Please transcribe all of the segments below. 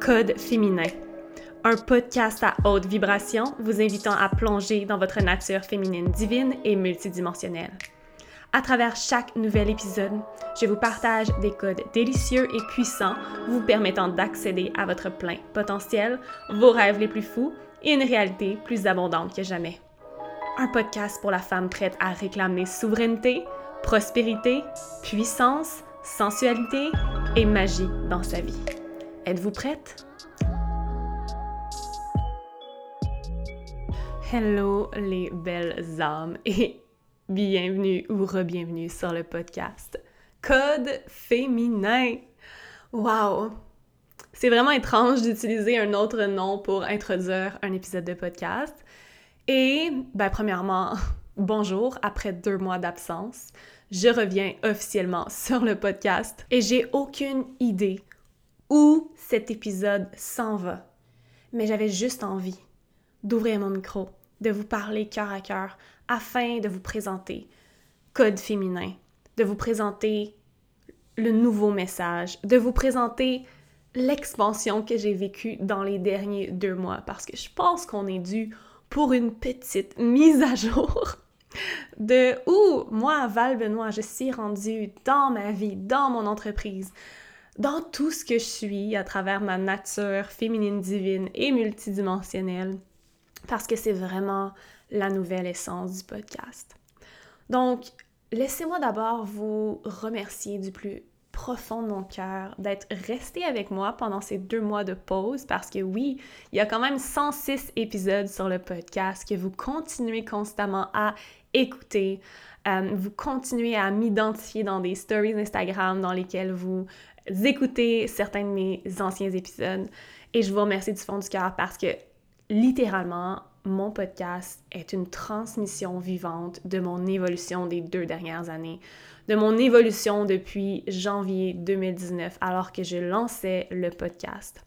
Code féminin, un podcast à haute vibration vous invitant à plonger dans votre nature féminine divine et multidimensionnelle. À travers chaque nouvel épisode, je vous partage des codes délicieux et puissants vous permettant d'accéder à votre plein potentiel, vos rêves les plus fous et une réalité plus abondante que jamais. Un podcast pour la femme prête à réclamer souveraineté, prospérité, puissance, sensualité et magie dans sa vie. Êtes-vous prête? Hello les belles âmes et bienvenue ou re-bienvenue sur le podcast Code féminin. Wow! C'est vraiment étrange d'utiliser un autre nom pour introduire un épisode de podcast. Et, ben, premièrement, bonjour après deux mois d'absence. Je reviens officiellement sur le podcast et j'ai aucune idée où cet épisode s'en va. Mais j'avais juste envie d'ouvrir mon micro, de vous parler cœur à cœur afin de vous présenter Code féminin, de vous présenter le nouveau message, de vous présenter l'expansion que j'ai vécue dans les derniers deux mois parce que je pense qu'on est dû pour une petite mise à jour de où moi, Val Benoît, je suis rendue dans ma vie, dans mon entreprise, dans tout ce que je suis à travers ma nature féminine divine et multidimensionnelle, parce que c'est vraiment la nouvelle essence du podcast. Donc, laissez-moi d'abord vous remercier du plus profond de mon cœur d'être resté avec moi pendant ces deux mois de pause parce que oui, il y a quand même 106 épisodes sur le podcast que vous continuez constamment à écouter. Euh, vous continuez à m'identifier dans des stories Instagram dans lesquelles vous écoutez certains de mes anciens épisodes. Et je vous remercie du fond du cœur parce que littéralement, mon podcast est une transmission vivante de mon évolution des deux dernières années, de mon évolution depuis janvier 2019 alors que je lançais le podcast.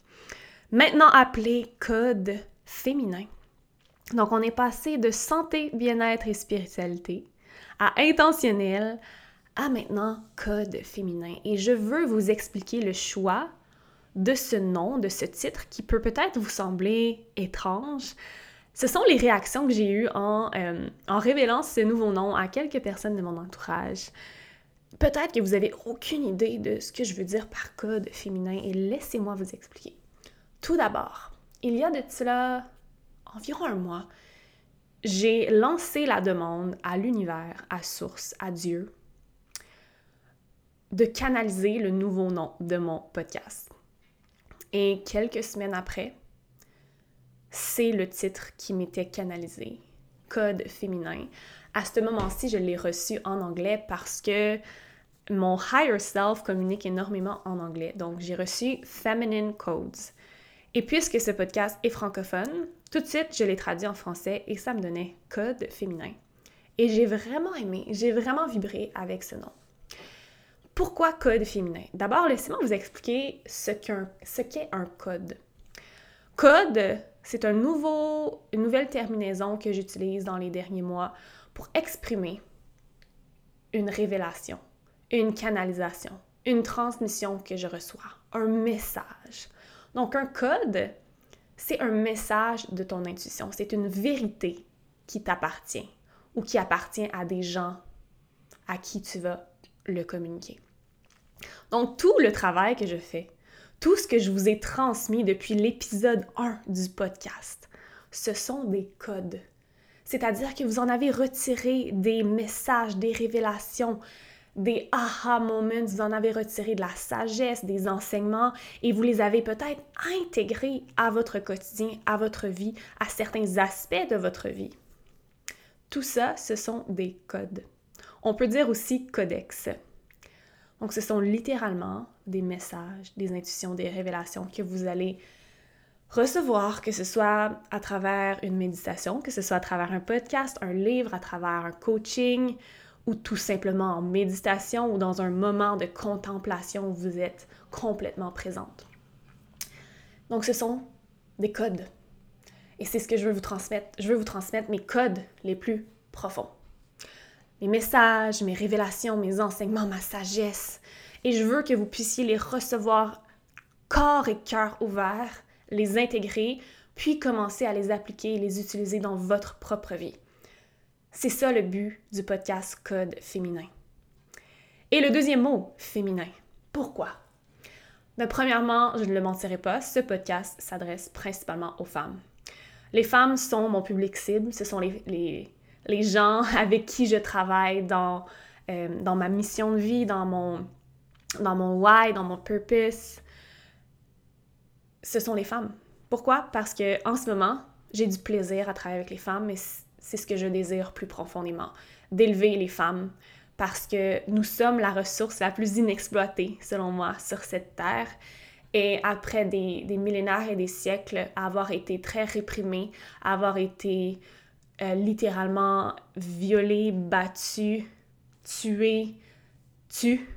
Maintenant appelé Code féminin. Donc on est passé de santé, bien-être et spiritualité à intentionnel à maintenant code féminin. Et je veux vous expliquer le choix de ce nom, de ce titre qui peut peut-être vous sembler étrange. Ce sont les réactions que j'ai eues en, euh, en révélant ce nouveau nom à quelques personnes de mon entourage. Peut-être que vous n'avez aucune idée de ce que je veux dire par code féminin et laissez-moi vous expliquer. Tout d'abord, il y a de cela environ un mois, j'ai lancé la demande à l'univers, à Source, à Dieu, de canaliser le nouveau nom de mon podcast. Et quelques semaines après, c'est le titre qui m'était canalisé, Code féminin. À ce moment-ci, je l'ai reçu en anglais parce que mon higher self communique énormément en anglais. Donc, j'ai reçu Feminine Codes. Et puisque ce podcast est francophone, tout de suite, je l'ai traduit en français et ça me donnait Code féminin. Et j'ai vraiment aimé, j'ai vraiment vibré avec ce nom. Pourquoi code féminin? D'abord, laissez-moi vous expliquer ce qu'est un, code. Code, c'est une nouvelle terminaison que j'utilise dans les derniers mois pour exprimer une révélation, une canalisation, une transmission que je reçois, un message. Donc un code, c'est un message de ton intuition, c'est une vérité qui t'appartient ou qui appartient à des gens à qui tu vas le communiquer. Donc, tout le travail que je fais, tout ce que je vous ai transmis depuis l'épisode 1 du podcast, ce sont des codes. C'est-à-dire que vous en avez retiré des messages, des révélations, des aha moments, vous en avez retiré de la sagesse, des enseignements et vous les avez peut-être intégrés à votre quotidien, à votre vie, à certains aspects de votre vie. Tout ça, ce sont des codes. On peut dire aussi codex. Donc, ce sont littéralement des messages, des intuitions, des révélations que vous allez recevoir, que ce soit à travers une méditation, que ce soit à travers un podcast, un livre, à travers un coaching ou tout simplement en méditation ou dans un moment de contemplation où vous êtes complètement présente. Donc, ce sont des codes. Et c'est ce que je veux vous transmettre. Je veux vous transmettre mes codes les plus profonds mes messages, mes révélations, mes enseignements, ma sagesse. Et je veux que vous puissiez les recevoir corps et cœur ouverts, les intégrer, puis commencer à les appliquer et les utiliser dans votre propre vie. C'est ça le but du podcast Code féminin. Et le deuxième mot, féminin. Pourquoi? Ben, premièrement, je ne le mentirai pas, ce podcast s'adresse principalement aux femmes. Les femmes sont mon public cible, ce sont les, les, gens avec qui je travaille dans, euh, dans ma mission de vie, dans mon, dans mon why, dans mon purpose. Ce sont les femmes. Pourquoi? Parce que en ce moment, j'ai du plaisir à travailler avec les femmes, mais c'est ce que je désire plus profondément, d'élever les femmes, parce que nous sommes la ressource la plus inexploitée, selon moi, sur cette terre. Et après des, millénaires et des siècles, avoir été très réprimée, avoir été euh, littéralement violée, battue, tuée, tue,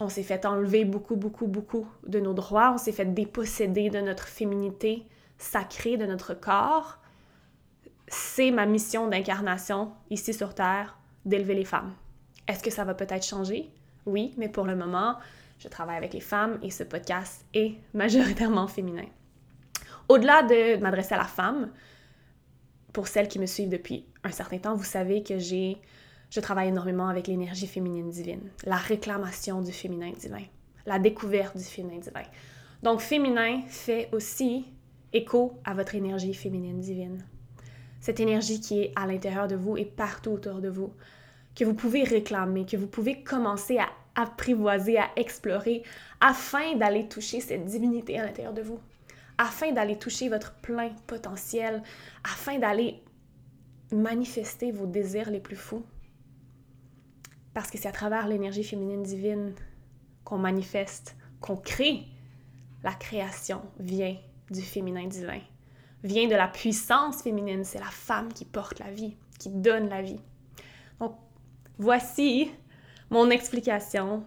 on s'est fait enlever beaucoup, beaucoup, beaucoup de nos droits, on s'est fait déposséder de notre féminité sacrée, de notre corps. C'est ma mission d'incarnation ici sur Terre, d'élever les femmes. Est-ce que ça va peut-être changer? Oui, mais pour le moment, je travaille avec les femmes et ce podcast est majoritairement féminin. Au-delà de m'adresser à la femme, pour celles qui me suivent depuis un certain temps, vous savez que j'ai je travaille énormément avec l'énergie féminine divine, la réclamation du féminin divin, la découverte du féminin divin. Donc féminin fait aussi écho à votre énergie féminine divine. Cette énergie qui est à l'intérieur de vous et partout autour de vous, que vous pouvez réclamer, que vous pouvez commencer à apprivoiser, à explorer, afin d'aller toucher cette divinité à l'intérieur de vous, afin d'aller toucher votre plein potentiel, afin d'aller manifester vos désirs les plus fous. Parce que c'est à travers l'énergie féminine divine qu'on manifeste, qu'on crée. La création vient du féminin divin, vient de la puissance féminine. C'est la femme qui porte la vie, qui donne la vie. Donc, voici mon explication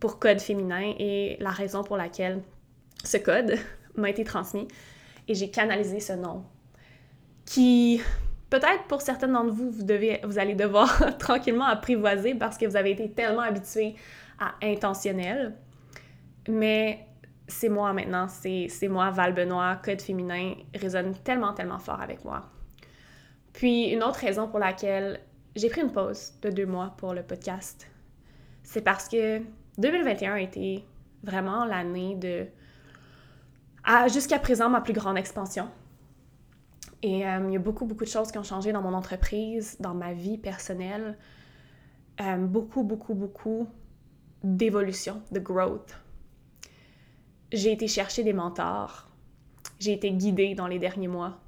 pour code féminin et la raison pour laquelle ce code m'a été transmis et j'ai canalisé ce nom qui peut-être pour certaines d'entre vous, vous, devez, vous allez devoir tranquillement apprivoiser parce que vous avez été tellement habitué à intentionnel. Mais c'est moi maintenant, c'est moi, Val Benoît, code féminin, résonne tellement, tellement fort avec moi. Puis une autre raison pour laquelle j'ai pris une pause de deux mois pour le podcast, c'est parce que 2021 a été vraiment l'année de, jusqu'à présent, ma plus grande expansion. Et euh, il y a beaucoup, beaucoup de choses qui ont changé dans mon entreprise, dans ma vie personnelle. Euh, beaucoup, beaucoup, beaucoup d'évolution, de growth. J'ai été chercher des mentors. J'ai été guidée dans les derniers mois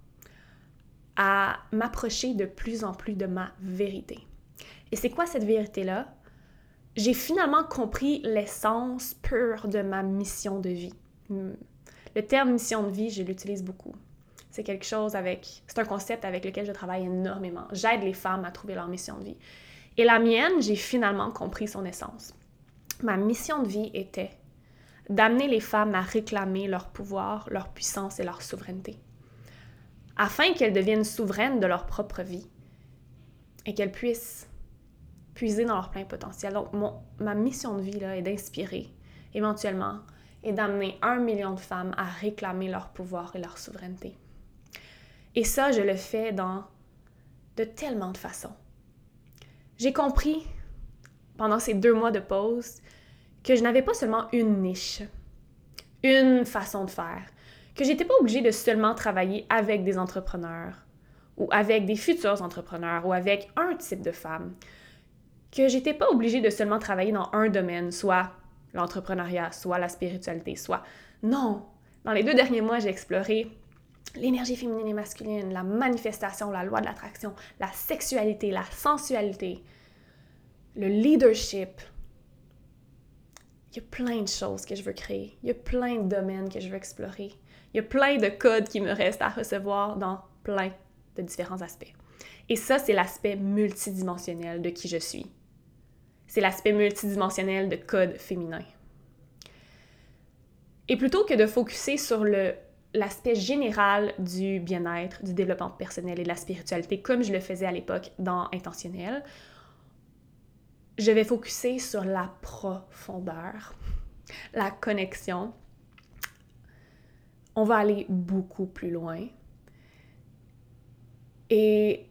à m'approcher de plus en plus de ma vérité. Et c'est quoi cette vérité-là? J'ai finalement compris l'essence pure de ma mission de vie. Le terme mission de vie, je l'utilise beaucoup. C'est quelque chose avec. C'est un concept avec lequel je travaille énormément. J'aide les femmes à trouver leur mission de vie. Et la mienne, j'ai finalement compris son essence. Ma mission de vie était d'amener les femmes à réclamer leur pouvoir, leur puissance et leur souveraineté, afin qu'elles deviennent souveraines de leur propre vie et qu'elles puissent puiser dans leur plein potentiel. Donc, ma mission de vie là, est d'inspirer éventuellement et d'amener un million de femmes à réclamer leur pouvoir et leur souveraineté. Et ça, je le fais dans de tellement de façons. J'ai compris pendant ces deux mois de pause que je n'avais pas seulement une niche, une façon de faire, que j'étais pas obligée de seulement travailler avec des entrepreneurs ou avec des futurs entrepreneurs ou avec un type de femme, que j'étais pas obligée de seulement travailler dans un domaine, soit l'entrepreneuriat, soit la spiritualité, soit non. Dans les deux derniers mois, j'ai exploré l'énergie féminine et masculine, la manifestation, la loi de l'attraction, la sexualité, la sensualité, le leadership. Il y a plein de choses que je veux créer. Il y a plein de domaines que je veux explorer. Il y a plein de codes qui me restent à recevoir dans plein de différents aspects. Et ça, c'est l'aspect multidimensionnel de qui je suis. C'est l'aspect multidimensionnel de code féminin. Et plutôt que de focuser sur l'aspect général du bien-être, du développement personnel et de la spiritualité, comme je le faisais à l'époque dans Intentionnel, je vais focuser sur la profondeur la connexion, on va aller beaucoup plus loin. Et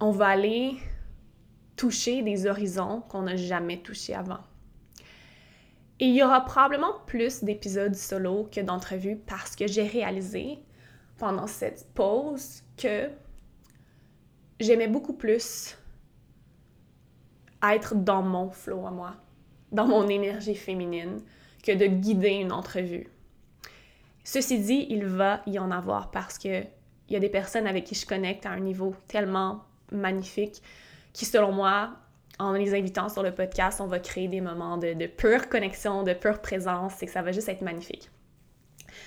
on va aller toucher des horizons qu'on n'a jamais touchés avant. Et il y aura probablement plus d'épisodes solo que d'entrevues parce que j'ai réalisé pendant cette pause que j'aimais beaucoup plus être dans mon flow à moi, dans mon énergie féminine, que de guider une entrevue. Ceci dit, il va y en avoir parce que il y a des personnes avec qui je connecte à un niveau tellement magnifique qui, selon moi, en les invitant sur le podcast, on va créer des moments de, pure connexion, de pure présence et que ça va juste être magnifique.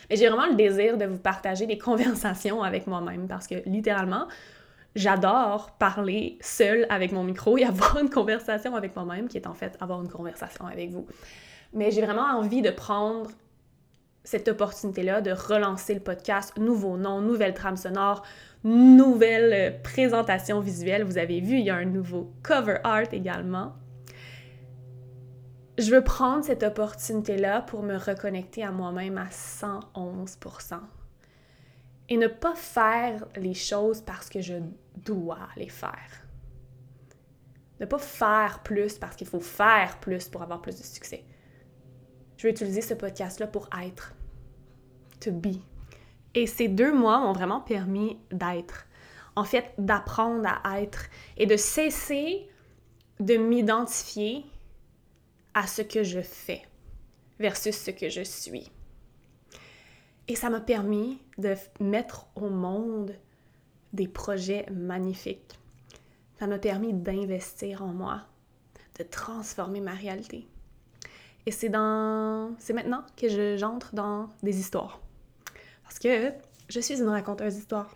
Mais j'ai vraiment le désir de vous partager des conversations avec moi-même parce que littéralement, j'adore parler seule avec mon micro et avoir une conversation avec moi-même qui est en fait avoir une conversation avec vous. Mais j'ai vraiment envie de prendre cette opportunité-là de relancer le podcast, nouveau nom, nouvelle trame sonore, nouvelle euh, présentation visuelle. Vous avez vu, il y a un nouveau cover art également. Je veux prendre cette opportunité-là pour me reconnecter à moi-même à 111%. Et ne pas faire les choses parce que je dois les faire. Ne pas faire plus parce qu'il faut faire plus pour avoir plus de succès. Je vais utiliser ce podcast-là pour être. To be. Et ces deux mois m'ont vraiment permis d'être. En fait, d'apprendre à être et de cesser de m'identifier à ce que je fais versus ce que je suis. Et ça m'a permis de mettre au monde des projets magnifiques. Ça m'a permis d'investir en moi, de transformer ma réalité. Et c'est dans maintenant que j'entre dans des histoires. Parce que je suis une raconteuse d'histoire.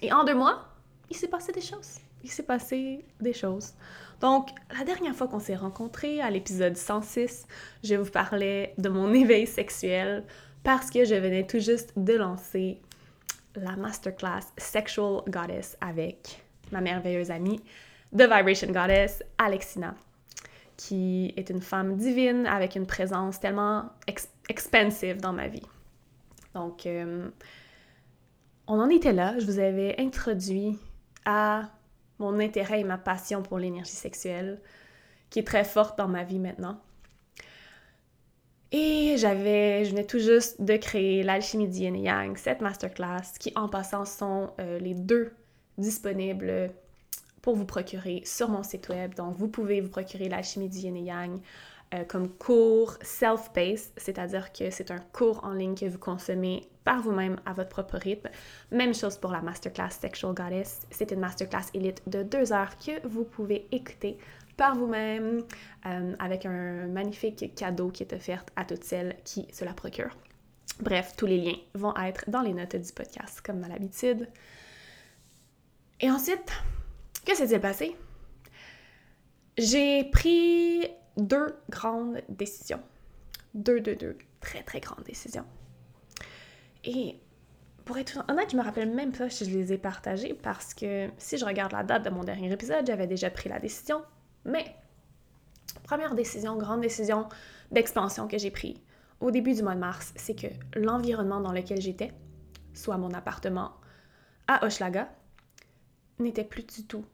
Et en deux mois, il s'est passé des choses. Il s'est passé des choses. Donc, la dernière fois qu'on s'est rencontrés, à l'épisode 106, je vous parlais de mon éveil sexuel parce que je venais tout juste de lancer la masterclass Sexual Goddess avec ma merveilleuse amie The Vibration Goddess, Alexina, qui est une femme divine avec une présence tellement expensive dans ma vie. Donc, euh, on en était là. Je vous avais introduit à mon intérêt et ma passion pour l'énergie sexuelle, qui est très forte dans ma vie maintenant. Et j'avais, je venais tout juste de créer l'alchimie d'Yin et Yang, cette masterclass, qui en passant sont euh, les deux disponibles pour vous procurer sur mon site web. Donc, vous pouvez vous procurer l'alchimie du Yin et Yang euh, comme cours self-paced, c'est-à-dire que c'est un cours en ligne que vous consommez par vous-même à votre propre rythme. Même chose pour la masterclass Sexual Goddess. C'est une masterclass élite de deux heures que vous pouvez écouter par vous-même euh, avec un magnifique cadeau qui est offert à toutes celles qui se la procurent. Bref, tous les liens vont être dans les notes du podcast, comme à l'habitude. Et ensuite, que s'est-il passé? J'ai pris deux grandes décisions. Deux, deux, deux très, très grandes décisions. Et pour être honnête, je me rappelle même pas si je les ai partagées parce que si je regarde la date de mon dernier épisode, j'avais déjà pris la décision. Mais, première décision, grande décision d'expansion que j'ai prise au début du mois de mars, c'est que l'environnement dans lequel j'étais, soit mon appartement à Hochelaga, n'était plus du tout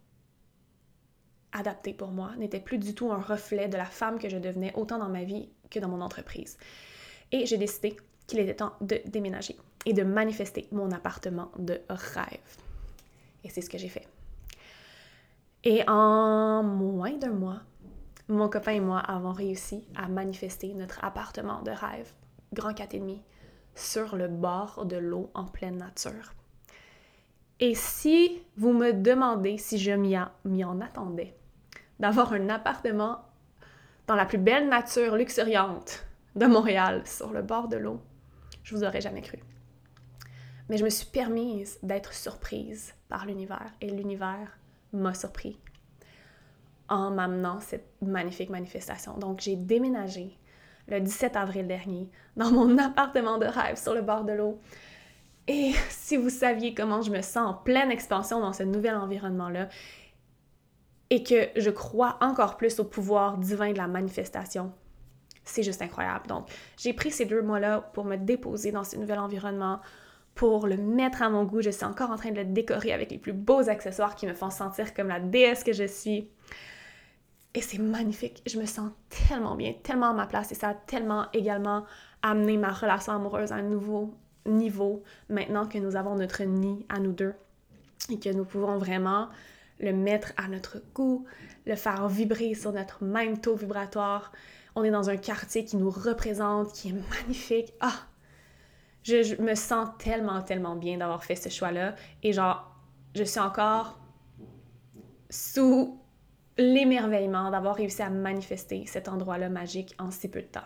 adapté pour moi, n'était plus du tout un reflet de la femme que je devenais autant dans ma vie que dans mon entreprise. Et j'ai décidé qu'il était temps de déménager et de manifester mon appartement de rêve. Et c'est ce que j'ai fait. Et en moins d'un mois, mon copain et moi avons réussi à manifester notre appartement de rêve, grand 4,5, sur le bord de l'eau en pleine nature. Et si vous me demandez si je m'y en attendais, d'avoir un appartement dans la plus belle nature luxuriante de Montréal, sur le bord de l'eau, je vous aurais jamais cru. Mais je me suis permise d'être surprise par l'univers et l'univers m'a surpris en m'amenant cette magnifique manifestation. Donc j'ai déménagé le 17 avril dernier dans mon appartement de rêve sur le bord de l'eau. Et si vous saviez comment je me sens en pleine expansion dans ce nouvel environnement-là et que je crois encore plus au pouvoir divin de la manifestation, c'est juste incroyable. Donc, j'ai pris ces deux mois-là pour me déposer dans ce nouvel environnement, pour le mettre à mon goût. Je suis encore en train de le décorer avec les plus beaux accessoires qui me font sentir comme la déesse que je suis. Et c'est magnifique. Je me sens tellement bien, tellement à ma place. Et ça a tellement également amené ma relation amoureuse à un nouveau niveau maintenant que nous avons notre nid à nous deux et que nous pouvons vraiment le mettre à notre goût, le faire vibrer sur notre même taux vibratoire. On est dans un quartier qui nous représente, qui est magnifique. Ah! Je, me sens tellement, tellement bien d'avoir fait ce choix-là. Et genre, je suis encore sous l'émerveillement d'avoir réussi à manifester cet endroit-là magique en si peu de temps.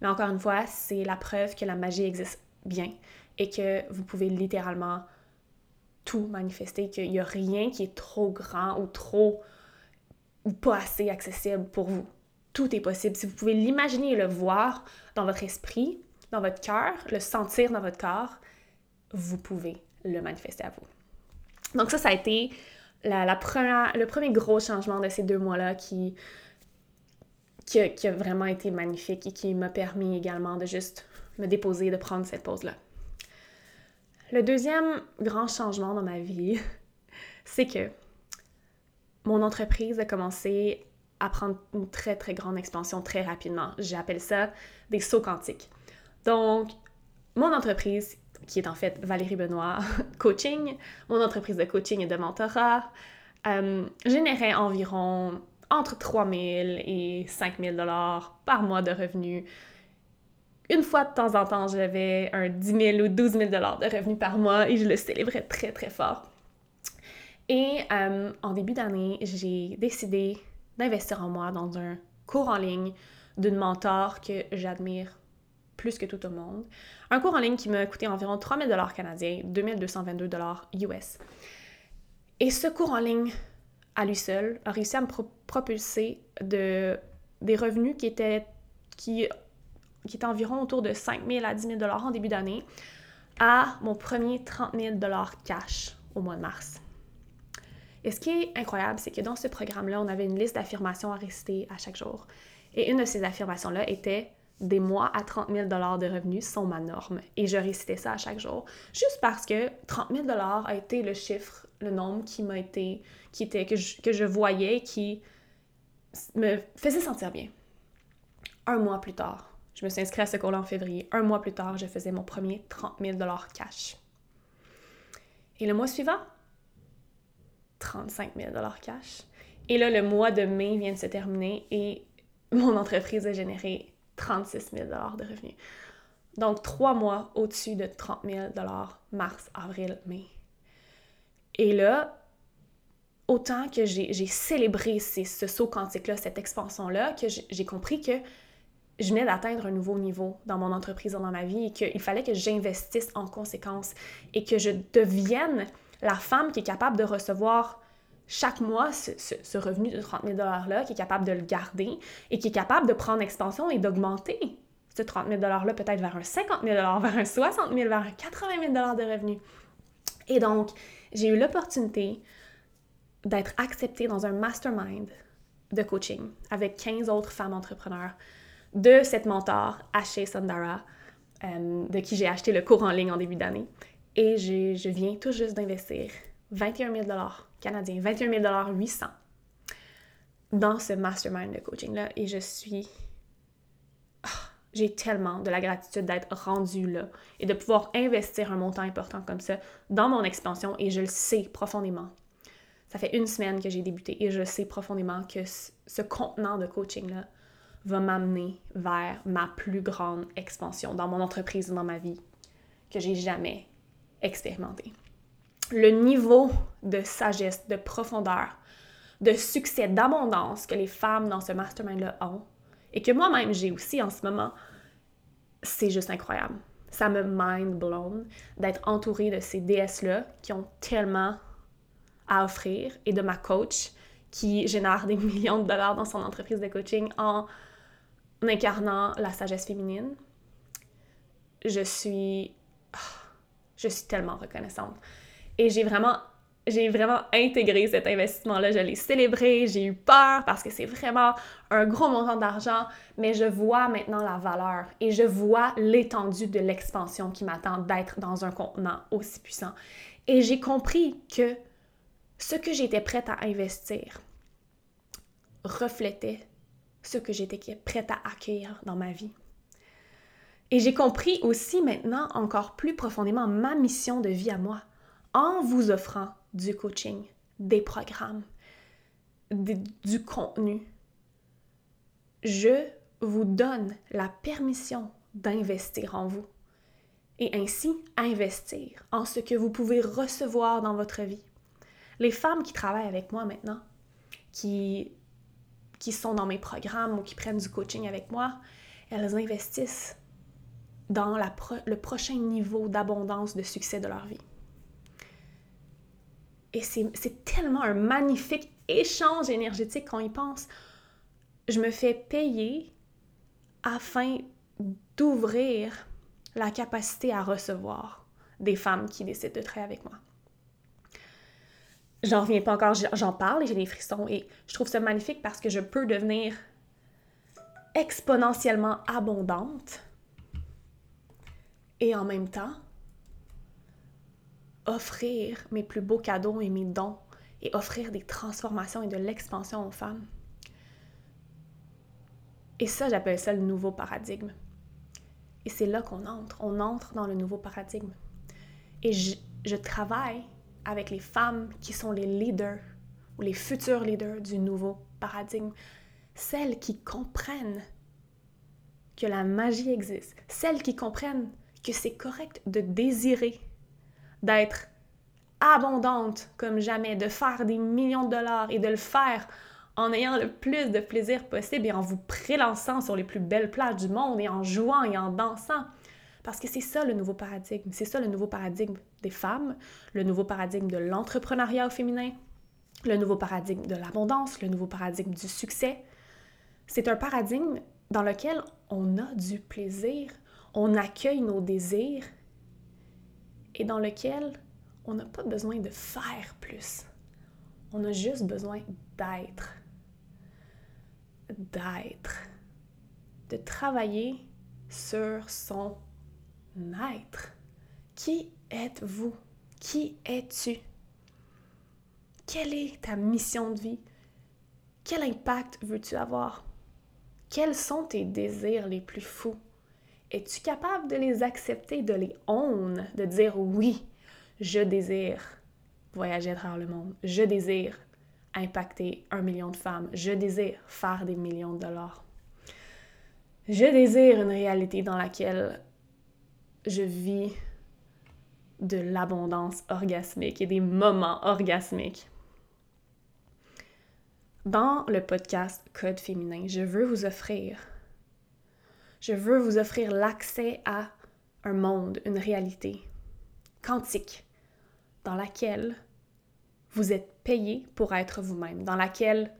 Mais encore une fois, c'est la preuve que la magie existe bien et que vous pouvez littéralement tout manifester, qu'il n'y a rien qui est trop grand ou trop ou pas assez accessible pour vous. Tout est possible. Si vous pouvez l'imaginer et le voir dans votre esprit, dans votre cœur, le sentir dans votre corps, vous pouvez le manifester à vous. Donc ça, ça a été la, première, le premier gros changement de ces deux mois-là qui, qui, qui, a vraiment été magnifique et qui m'a permis également de juste me déposer, de prendre cette pause-là. Le deuxième grand changement dans ma vie, c'est que mon entreprise a commencé à prendre une très très grande expansion très rapidement. J'appelle ça des sauts quantiques. Donc, mon entreprise, qui est en fait Valérie Benoît Coaching, mon entreprise de coaching et de mentorat, euh, générait environ entre 3 000 et 5 000 dollars par mois de revenus une fois de temps en temps, j'avais un 10 000 ou 12 000 dollars de revenus par mois et je le célébrais très, très fort. Et euh, en début d'année, j'ai décidé d'investir en moi dans un cours en ligne d'une mentor que j'admire plus que tout au monde. Un cours en ligne qui m'a coûté environ 3 000 dollars canadiens, 2 222 dollars US. Et ce cours en ligne, à lui seul, a réussi à me propulser de, des revenus qui étaient qui qui était environ autour de 5 000 à 10 000 en début d'année, à mon premier 30 000 cash au mois de mars. Et ce qui est incroyable, c'est que dans ce programme-là, on avait une liste d'affirmations à réciter à chaque jour. Et une de ces affirmations-là était des mois à 30 000 de revenus sont ma norme. Et je récitais ça à chaque jour. Juste parce que 30 000 a été le chiffre, le nombre qui m'a été, qui était, que je, que je voyais, qui me faisait sentir bien. Un mois plus tard, je me suis inscrite à ce cours-là en février. Un mois plus tard, je faisais mon premier 30 000 cash. Et le mois suivant, 35 000 cash. Et là, le mois de mai vient de se terminer et mon entreprise a généré 36 000 de revenus. Donc, trois mois au-dessus de 30 000 mars, avril, mai. Et là, autant que j'ai célébré ce saut quantique-là, cette expansion-là, que j'ai compris que je venais d'atteindre un nouveau niveau dans mon entreprise, dans ma vie, et qu'il fallait que j'investisse en conséquence et que je devienne la femme qui est capable de recevoir chaque mois ce, revenu de 30 000 $-là, qui est capable de le garder et qui est capable de prendre expansion et d'augmenter ce 30 000 $-là peut-être vers un 50 000 vers un 60 000 vers un 80 000 de revenus. Et donc, j'ai eu l'opportunité d'être acceptée dans un mastermind de coaching avec 15 autres femmes entrepreneurs de cette mentor, Ashay Sandara, euh, de qui j'ai acheté le cours en ligne en début d'année. Et je viens tout juste d'investir 21 000 canadiens, 21 800 dans ce mastermind de coaching-là. Et je suis... Ah, j'ai tellement de la gratitude d'être rendue là et de pouvoir investir un montant important comme ça dans mon expansion et je le sais profondément. Ça fait une semaine que j'ai débuté et je sais profondément que ce contenant de coaching-là va m'amener vers ma plus grande expansion dans mon entreprise ou dans ma vie que j'ai jamais expérimenté. Le niveau de sagesse, de profondeur, de succès, d'abondance que les femmes dans ce mastermind-là ont et que moi-même j'ai aussi en ce moment, c'est juste incroyable. Ça me mind blown d'être entourée de ces déesses-là qui ont tellement à offrir et de ma coach qui génère des millions de dollars dans son entreprise de coaching en incarnant la sagesse féminine, je suis, ah, je suis tellement reconnaissante. Et j'ai vraiment j'ai vraiment intégré cet investissement-là, je l'ai célébré, j'ai eu peur parce que c'est vraiment un gros montant d'argent, mais je vois maintenant la valeur et je vois l'étendue de l'expansion qui m'attend d'être dans un contenant aussi puissant. Et j'ai compris que ce que j'étais prête à investir reflétait ce que j'étais prête à accueillir dans ma vie. Et j'ai compris aussi maintenant encore plus profondément ma mission de vie à moi en vous offrant du coaching, des programmes, du contenu. Je vous donne la permission d'investir en vous et ainsi investir en ce que vous pouvez recevoir dans votre vie. Les femmes qui travaillent avec moi maintenant, qui, qui sont dans mes programmes ou qui prennent du coaching avec moi, elles investissent dans le prochain niveau d'abondance, de succès de leur vie. Et c'est tellement un magnifique échange énergétique quand y pense. Je me fais payer afin d'ouvrir la capacité à recevoir des femmes qui décident de travailler avec moi. J'en reviens pas encore, j'en parle et j'ai des frissons et je trouve ça magnifique parce que je peux devenir exponentiellement abondante et en même temps offrir mes plus beaux cadeaux et mes dons et offrir des transformations et de l'expansion aux femmes. Et ça, j'appelle ça le nouveau paradigme. Et c'est là qu'on entre. On entre dans le nouveau paradigme. Et je, je, travaille avec les femmes qui sont les leaders ou les futurs leaders du nouveau paradigme. Celles qui comprennent que la magie existe. Celles qui comprennent que c'est correct de désirer d'être abondante comme jamais, de faire des millions de dollars et de le faire en ayant le plus de plaisir possible et en vous prélançant sur les plus belles plages du monde et en jouant et en dansant. Parce que c'est ça le nouveau paradigme. C'est ça le nouveau paradigme des femmes, le nouveau paradigme de l'entrepreneuriat au féminin, le nouveau paradigme de l'abondance, le nouveau paradigme du succès. C'est un paradigme dans lequel on a du plaisir, on accueille nos désirs et dans lequel on n'a pas besoin de faire plus. On a juste besoin d'être. D'être. De travailler sur son être. Qui êtes-vous? Qui es-tu? Quelle est ta mission de vie? Quel impact veux-tu avoir? Quels sont tes désirs les plus fous? Es-tu capable de les accepter, de les own, de dire oui, je désire voyager à travers le monde, je désire impacter un million de femmes, je désire faire des millions de dollars? Je désire une réalité dans laquelle je vis de l'abondance orgasmique et des moments orgasmiques. Dans le podcast Code féminin, je veux vous offrir je veux vous offrir l'accès à un monde, une réalité quantique dans laquelle vous êtes payé pour être vous-même, dans laquelle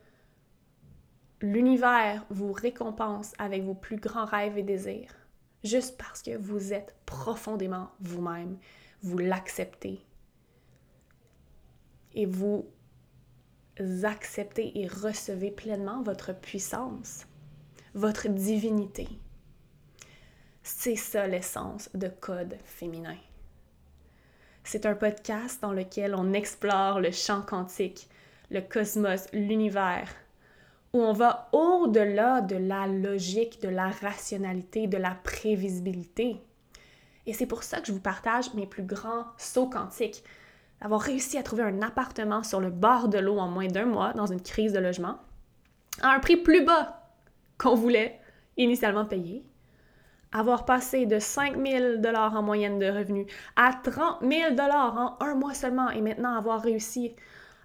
l'univers vous récompense avec vos plus grands rêves et désirs, juste parce que vous êtes profondément vous-même, vous l'acceptez et vous acceptez et recevez pleinement votre puissance, votre divinité. C'est ça l'essence de Code féminin. C'est un podcast dans lequel on explore le champ quantique, le cosmos, l'univers, où on va au-delà de la logique, de la rationalité, de la prévisibilité. Et c'est pour ça que je vous partage mes plus grands sauts quantiques. Avoir réussi à trouver un appartement sur le bord de l'eau en moins d'un mois dans une crise de logement, à un prix plus bas qu'on voulait initialement payer, avoir passé de 5 000 en moyenne de revenus à 30 000 en un mois seulement et maintenant avoir réussi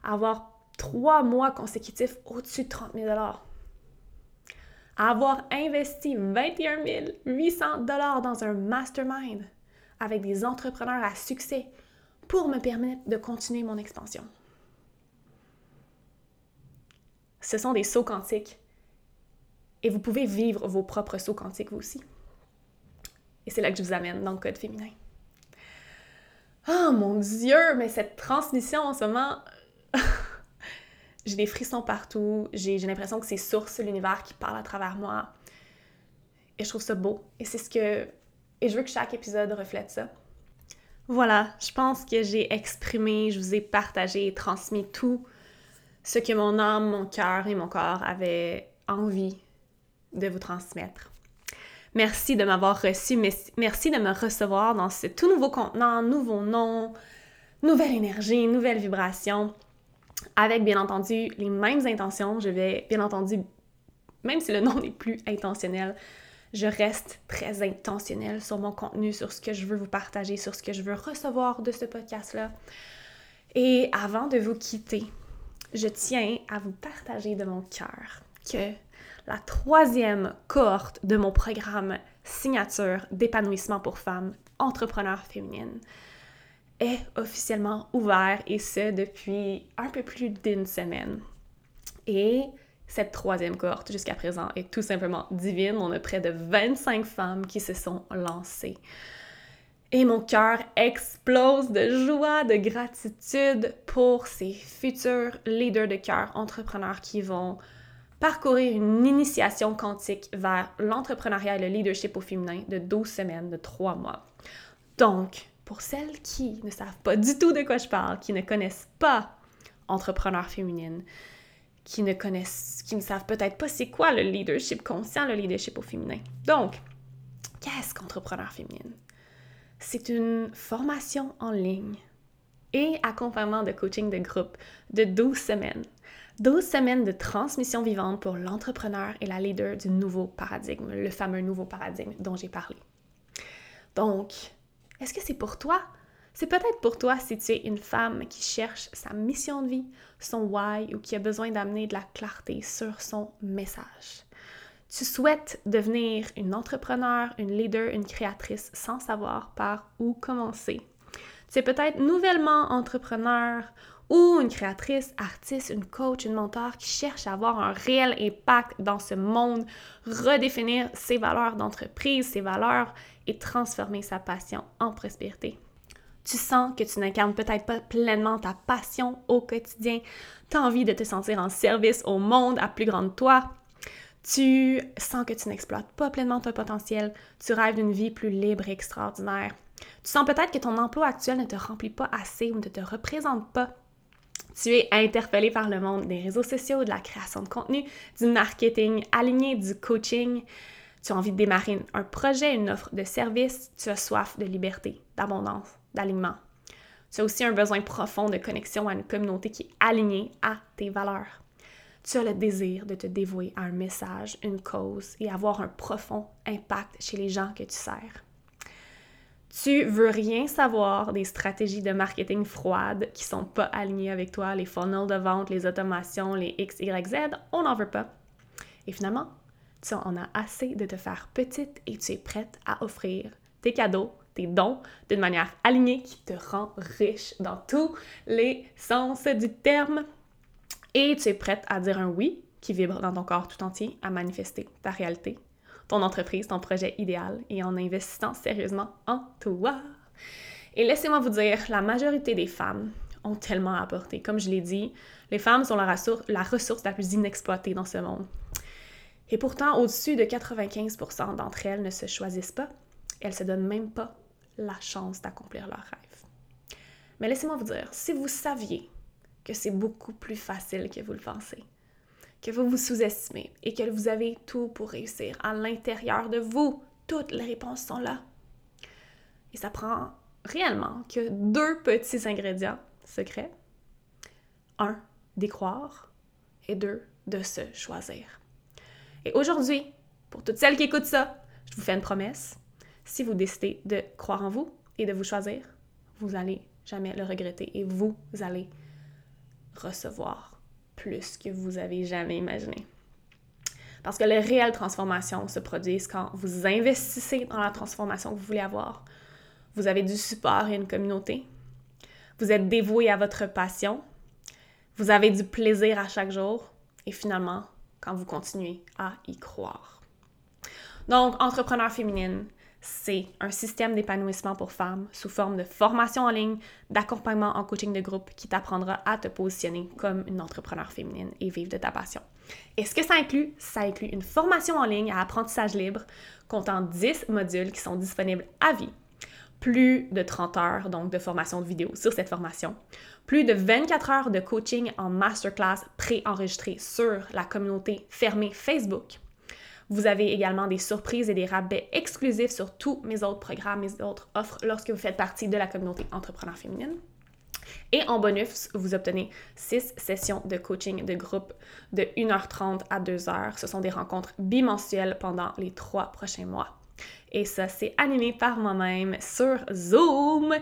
à avoir trois mois consécutifs au-dessus de 30 000 avoir investi 21 800 dans un mastermind avec des entrepreneurs à succès pour me permettre de continuer mon expansion. Ce sont des sauts quantiques et vous pouvez vivre vos propres sauts quantiques vous aussi. Et c'est là que je vous amène dans le code féminin. Oh mon Dieu, mais cette transmission en ce moment, j'ai des frissons partout, j'ai l'impression que c'est source l'univers qui parle à travers moi. Et je trouve ça beau. Et c'est ce que. Et je veux que chaque épisode reflète ça. Voilà, je pense que j'ai exprimé, je vous ai partagé et transmis tout ce que mon âme, mon cœur et mon corps avaient envie de vous transmettre. Merci de m'avoir reçu, merci de me recevoir dans ce tout nouveau contenant, nouveau nom, nouvelle énergie, nouvelle vibration, avec bien entendu les mêmes intentions. Je vais bien entendu, même si le nom n'est plus intentionnel, je reste très intentionnelle sur mon contenu, sur ce que je veux vous partager, sur ce que je veux recevoir de ce podcast-là. Et avant de vous quitter, je tiens à vous partager de mon cœur que la troisième cohorte de mon programme signature d'épanouissement pour femmes entrepreneurs féminines est officiellement ouvert et ce depuis un peu plus d'une semaine. Et cette troisième cohorte jusqu'à présent est tout simplement divine. On a près de 25 femmes qui se sont lancées. Et mon cœur explose de joie, de gratitude pour ces futurs leaders de cœur, entrepreneurs qui vont parcourir une initiation quantique vers l'entrepreneuriat et le leadership au féminin de 12 semaines, de 3 mois. Donc, pour celles qui ne savent pas du tout de quoi je parle, qui ne connaissent pas entrepreneur féminine, qui ne connaissent, qui ne savent peut-être pas c'est quoi le leadership conscient, le leadership au féminin. Donc, qu'est-ce qu'entrepreneur féminine? C'est une formation en ligne et accompagnement de coaching de groupe de 12 semaines. 12 semaines de transmission vivante pour l'entrepreneur et la leader du nouveau paradigme, le fameux nouveau paradigme dont j'ai parlé. Donc, est-ce que c'est pour toi? C'est peut-être pour toi si tu es une femme qui cherche sa mission de vie, son why ou qui a besoin d'amener de la clarté sur son message. Tu souhaites devenir une entrepreneur, une leader, une créatrice sans savoir par où commencer. Tu es peut-être nouvellement entrepreneur ou une créatrice, artiste, une coach, une mentor qui cherche à avoir un réel impact dans ce monde, redéfinir ses valeurs d'entreprise, ses valeurs et transformer sa passion en prospérité tu sens que tu n'incarnes peut-être pas pleinement ta passion au quotidien, tu envie de te sentir en service au monde à plus grande toi, tu sens que tu n'exploites pas pleinement ton potentiel, tu rêves d'une vie plus libre et extraordinaire. Tu sens peut-être que ton emploi actuel ne te remplit pas assez ou ne te représente pas. Tu es interpellé par le monde des réseaux sociaux, de la création de contenu, du marketing aligné, du coaching. Tu as envie de démarrer un projet, une offre de service. Tu as soif de liberté, d'abondance, d'alignement. Tu as aussi un besoin profond de connexion à une communauté qui est alignée à tes valeurs. Tu as le désir de te dévouer à un message, une cause et avoir un profond impact chez les gens que tu sers. Tu veux rien savoir des stratégies de marketing froides qui sont pas alignées avec toi, les funnels de vente, les automations, les X, Y, Z, on n'en veut pas. Et finalement, tu en as assez de te faire petite et tu es prête à offrir tes cadeaux, tes dons d'une manière alignée qui te rend riche dans tous les sens du terme. Et tu es prête à dire un oui qui vibre dans ton corps tout entier, à manifester ta réalité, ton entreprise, ton projet idéal et en investissant sérieusement en toi. Et laissez-moi vous dire, la majorité des femmes ont tellement à apporter. Comme je l'ai dit, les femmes sont la ressource, la ressource la plus inexploitée dans ce monde. Et pourtant, au-dessus de 95% d'entre elles ne se choisissent pas. Elles se donnent même pas la chance d'accomplir leur rêve. Mais laissez-moi vous dire, si vous saviez que c'est beaucoup plus facile que vous le pensez, que vous vous sous-estimez et que vous avez tout pour réussir à l'intérieur de vous, toutes les réponses sont là. Et ça prend réellement que deux petits ingrédients secrets. Un, d'y croire et deux, de se choisir. Et aujourd'hui, pour toutes celles qui écoutent ça, je vous fais une promesse si vous décidez de croire en vous et de vous choisir, vous n'allez jamais le regretter et vous allez recevoir plus que vous avez jamais imaginé. Parce que les réelles transformations se produisent quand vous investissez dans la transformation que vous voulez avoir. Vous avez du support et une communauté. Vous êtes dévoué à votre passion. Vous avez du plaisir à chaque jour. Et finalement, quand vous continuez à y croire. Donc, entrepreneur féminine, c'est un système d'épanouissement pour femmes sous forme de formation en ligne, d'accompagnement en coaching de groupe qui t'apprendra à te positionner comme une entrepreneur féminine et vivre de ta passion. Et ce que ça inclut, ça inclut une formation en ligne à apprentissage libre comptant 10 modules qui sont disponibles à vie, plus de 30 heures donc de formation de vidéo sur cette formation, plus de 24 heures de coaching en masterclass pré-enregistré sur la communauté fermée Facebook. Vous avez également des surprises et des rabais exclusifs sur tous mes autres programmes, mes autres offres lorsque vous faites partie de la communauté entrepreneur féminine. Et en bonus, vous obtenez 6 sessions de coaching de groupe de 1h30 à 2h. Ce sont des rencontres bimensuelles pendant les trois prochains mois. Et ça, c'est animé par moi-même sur Zoom.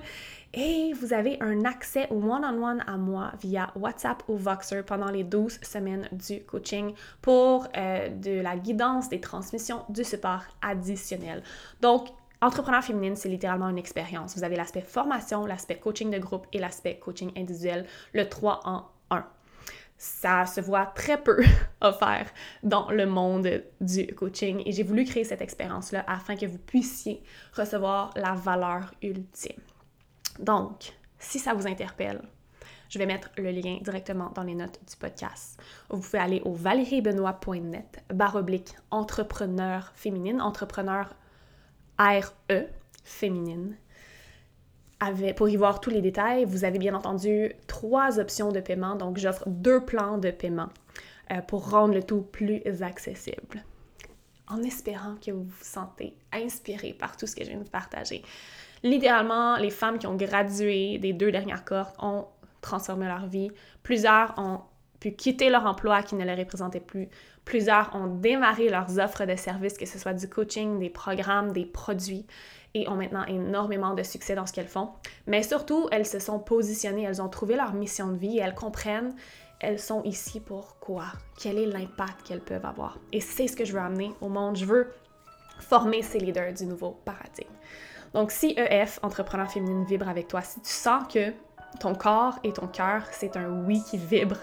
Et vous avez un accès one-on-one à moi via WhatsApp ou Voxer pendant les 12 semaines du coaching pour euh, de la guidance, des transmissions, du support additionnel. Donc, Entrepreneur féminine, c'est littéralement une expérience. Vous avez l'aspect formation, l'aspect coaching de groupe et l'aspect coaching individuel, le 3 en 1. Ça se voit très peu offert dans le monde du coaching et j'ai voulu créer cette expérience-là afin que vous puissiez recevoir la valeur ultime. Donc, si ça vous interpelle, je vais mettre le lien directement dans les notes du podcast. Vous pouvez aller au valeriebenoît.net barre entrepreneur féminine, entrepreneur RE féminine. Pour y voir tous les détails, vous avez bien entendu trois options de paiement, donc j'offre deux plans de paiement euh, pour rendre le tout plus accessible. En espérant que vous vous sentez inspiré par tout ce que je viens de partager. Littéralement, les femmes qui ont gradué des deux dernières cohortes ont transformé leur vie. Plusieurs ont pu quitter leur emploi qui ne les représentait plus. Plusieurs ont démarré leurs offres de services, que ce soit du coaching, des programmes, des produits, et ont maintenant énormément de succès dans ce qu'elles font. Mais surtout, elles se sont positionnées, elles ont trouvé leur mission de vie elles comprennent elles sont ici pour quoi? Quel est l'impact qu'elles peuvent avoir? Et c'est ce que je veux amener au monde. Je veux former ces leaders du nouveau paradigme. Donc, si EF, entrepreneur féminine, vibre avec toi, si tu sens que ton corps et ton cœur, c'est un oui qui vibre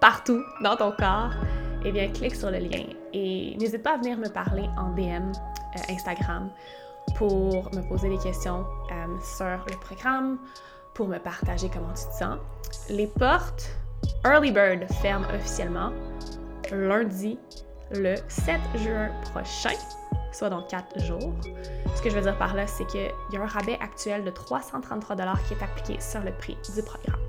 partout dans ton corps, eh bien, clique sur le lien et n'hésite pas à venir me parler en DM euh, Instagram pour me poser des questions euh, sur le programme, pour me partager comment tu te sens. Les portes Early Bird ferment officiellement lundi le 7 juin prochain, soit dans 4 jours. Ce que je veux dire par là, c'est qu'il y a un rabais actuel de 333 qui est appliqué sur le prix du programme.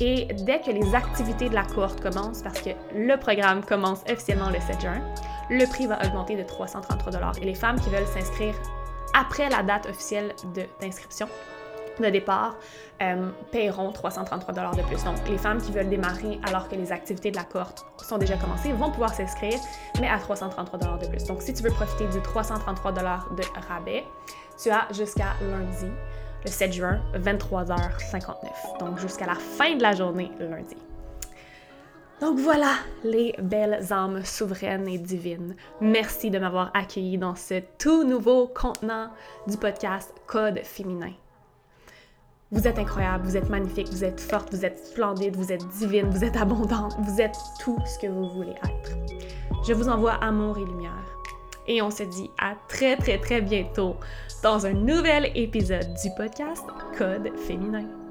Et dès que les activités de la cohorte commencent, parce que le programme commence officiellement le 7 juin, le prix va augmenter de 333 Et les femmes qui veulent s'inscrire après la date officielle d'inscription de départ euh, paieront 333 de plus. Donc, les femmes qui veulent démarrer alors que les activités de la cohorte sont déjà commencées vont pouvoir s'inscrire, mais à 333 de plus. Donc, si tu veux profiter du 333 de rabais, tu as jusqu'à lundi le 7 juin, 23h59. Donc jusqu'à la fin de la journée lundi. Donc voilà, les belles âmes souveraines et divines. Merci de m'avoir accueilli dans ce tout nouveau contenant du podcast Code féminin. Vous êtes incroyable, vous êtes magnifique, vous êtes forte, vous êtes splendide, vous êtes divine, vous êtes abondante, vous êtes tout ce que vous voulez être. Je vous envoie amour et lumière. Et on se dit à très très très bientôt dans un nouvel épisode du podcast Code féminin.